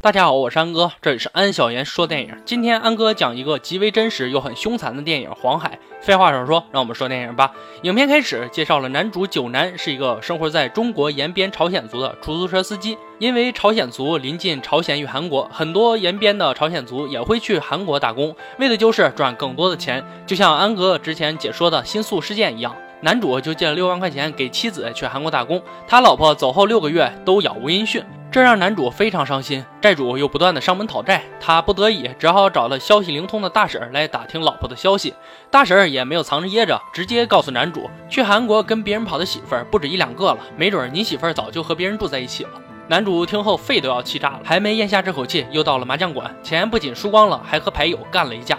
大家好，我是安哥，这里是安小言说电影。今天安哥讲一个极为真实又很凶残的电影《黄海》。废话少说，让我们说电影吧。影片开始介绍了男主九男是一个生活在中国延边朝鲜族的出租车司机。因为朝鲜族临近朝鲜与韩国，很多延边的朝鲜族也会去韩国打工，为的就是赚更多的钱。就像安哥之前解说的新宿事件一样，男主就借了六万块钱给妻子去韩国打工，他老婆走后六个月都杳无音讯。这让男主非常伤心，债主又不断的上门讨债，他不得已只好找了消息灵通的大婶来打听老婆的消息。大婶也没有藏着掖着，直接告诉男主，去韩国跟别人跑的媳妇儿不止一两个了，没准你媳妇儿早就和别人住在一起了。男主听后肺都要气炸了，还没咽下这口气，又到了麻将馆，钱不仅输光了，还和牌友干了一架，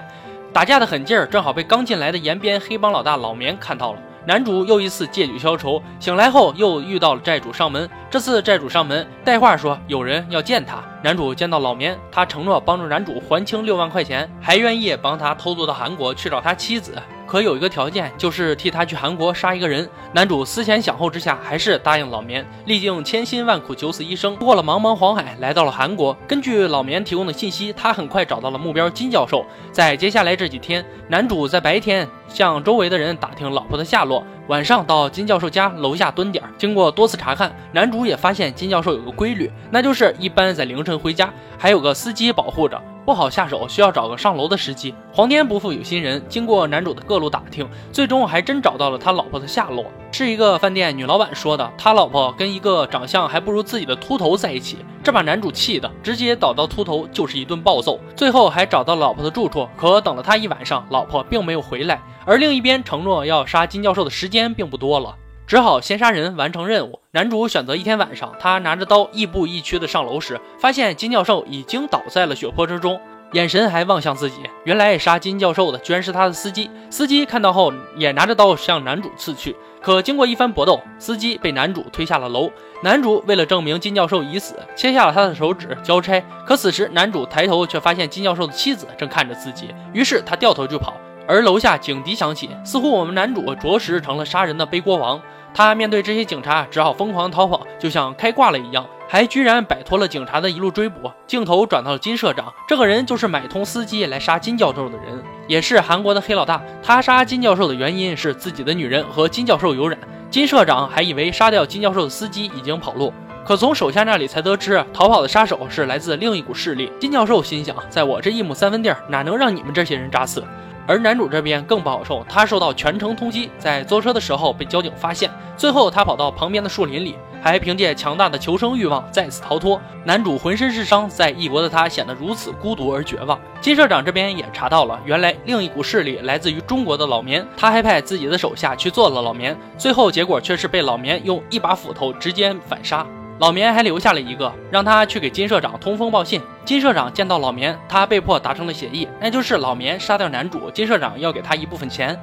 打架的狠劲儿正好被刚进来的延边黑帮老大老棉看到了。男主又一次借酒消愁，醒来后又遇到了债主上门。这次债主上门带话说有人要见他。男主见到老棉，他承诺帮助男主还清六万块钱，还愿意帮他偷渡到韩国去找他妻子。可有一个条件，就是替他去韩国杀一个人。男主思前想后之下，还是答应老棉。历尽千辛万苦，九死一生，过了茫茫黄海，来到了韩国。根据老棉提供的信息，他很快找到了目标金教授。在接下来这几天，男主在白天向周围的人打听老婆的下落，晚上到金教授家楼下蹲点。经过多次查看，男主也发现金教授有个规律，那就是一般在凌晨回家，还有个司机保护着。不好下手，需要找个上楼的时机。皇天不负有心人，经过男主的各路打听，最终还真找到了他老婆的下落，是一个饭店女老板说的，他老婆跟一个长相还不如自己的秃头在一起，这把男主气的直接倒到秃头就是一顿暴揍。最后还找到老婆的住处，可等了他一晚上，老婆并没有回来，而另一边承诺要杀金教授的时间并不多了。只好先杀人完成任务。男主选择一天晚上，他拿着刀亦步亦趋的上楼时，发现金教授已经倒在了血泊之中，眼神还望向自己。原来杀金教授的居然是他的司机。司机看到后也拿着刀向男主刺去，可经过一番搏斗，司机被男主推下了楼。男主为了证明金教授已死，切下了他的手指交差。可此时男主抬头却发现金教授的妻子正看着自己，于是他掉头就跑。而楼下警笛响起，似乎我们男主着实成了杀人的背锅王。他面对这些警察，只好疯狂逃跑，就像开挂了一样，还居然摆脱了警察的一路追捕。镜头转到了金社长，这个人就是买通司机来杀金教授的人，也是韩国的黑老大。他杀金教授的原因是自己的女人和金教授有染。金社长还以为杀掉金教授的司机已经跑路，可从手下那里才得知，逃跑的杀手是来自另一股势力。金教授心想，在我这一亩三分地儿，哪能让你们这些人扎死？而男主这边更不好受，他受到全城通缉，在坐车的时候被交警发现，最后他跑到旁边的树林里，还凭借强大的求生欲望再次逃脱。男主浑身是伤，在异国的他显得如此孤独而绝望。金社长这边也查到了，原来另一股势力来自于中国的老棉，他还派自己的手下去做了老棉，最后结果却是被老棉用一把斧头直接反杀。老棉还留下了一个，让他去给金社长通风报信。金社长见到老棉，他被迫达成了协议，那就是老棉杀掉男主，金社长要给他一部分钱。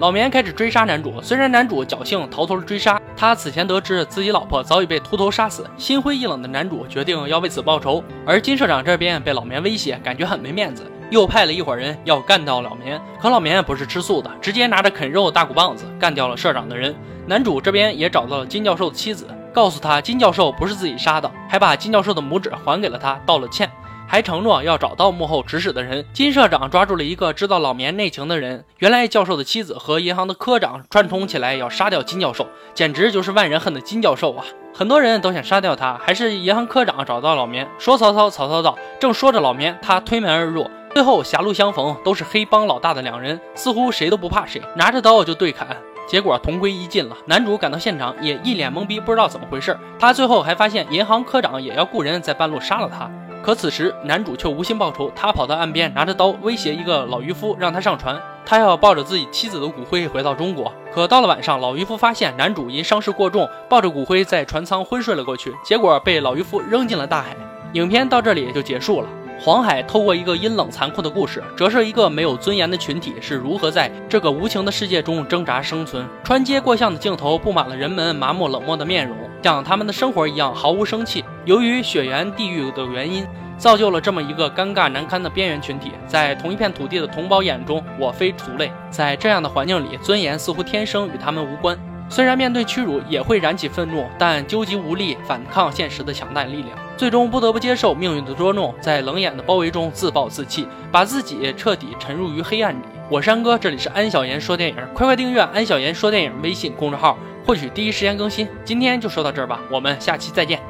老棉开始追杀男主，虽然男主侥幸逃脱了追杀，他此前得知自己老婆早已被秃头杀死，心灰意冷的男主决定要为此报仇。而金社长这边被老棉威胁，感觉很没面子，又派了一伙人要干掉老棉。可老棉不是吃素的，直接拿着啃肉大骨棒子干掉了社长的人。男主这边也找到了金教授的妻子。告诉他金教授不是自己杀的，还把金教授的拇指还给了他，道了歉，还承诺要找到幕后指使的人。金社长抓住了一个知道老棉内情的人，原来教授的妻子和银行的科长串通起来要杀掉金教授，简直就是万人恨的金教授啊！很多人都想杀掉他，还是银行科长找到老棉，说曹操，曹操到。正说着，老棉他推门而入，最后狭路相逢，都是黑帮老大的两人，似乎谁都不怕谁，拿着刀就对砍。结果同归于尽了。男主赶到现场也一脸懵逼，不知道怎么回事。他最后还发现银行科长也要雇人在半路杀了他。可此时男主却无心报仇，他跑到岸边，拿着刀威胁一个老渔夫，让他上船。他要抱着自己妻子的骨灰回到中国。可到了晚上，老渔夫发现男主因伤势过重，抱着骨灰在船舱昏睡了过去，结果被老渔夫扔进了大海。影片到这里就结束了。黄海透过一个阴冷残酷的故事，折射一个没有尊严的群体是如何在这个无情的世界中挣扎生存。穿街过巷的镜头布满了人们麻木冷漠的面容，像他们的生活一样毫无生气。由于血缘地域的原因，造就了这么一个尴尬难堪的边缘群体。在同一片土地的同胞眼中，我非族类。在这样的环境里，尊严似乎天生与他们无关。虽然面对屈辱也会燃起愤怒，但究极无力反抗现实的强大力量，最终不得不接受命运的捉弄，在冷眼的包围中自暴自弃，把自己彻底沉入于黑暗里。我是安哥，这里是安小言说电影，快快订阅安小言说电影微信公众号，获取第一时间更新。今天就说到这儿吧，我们下期再见。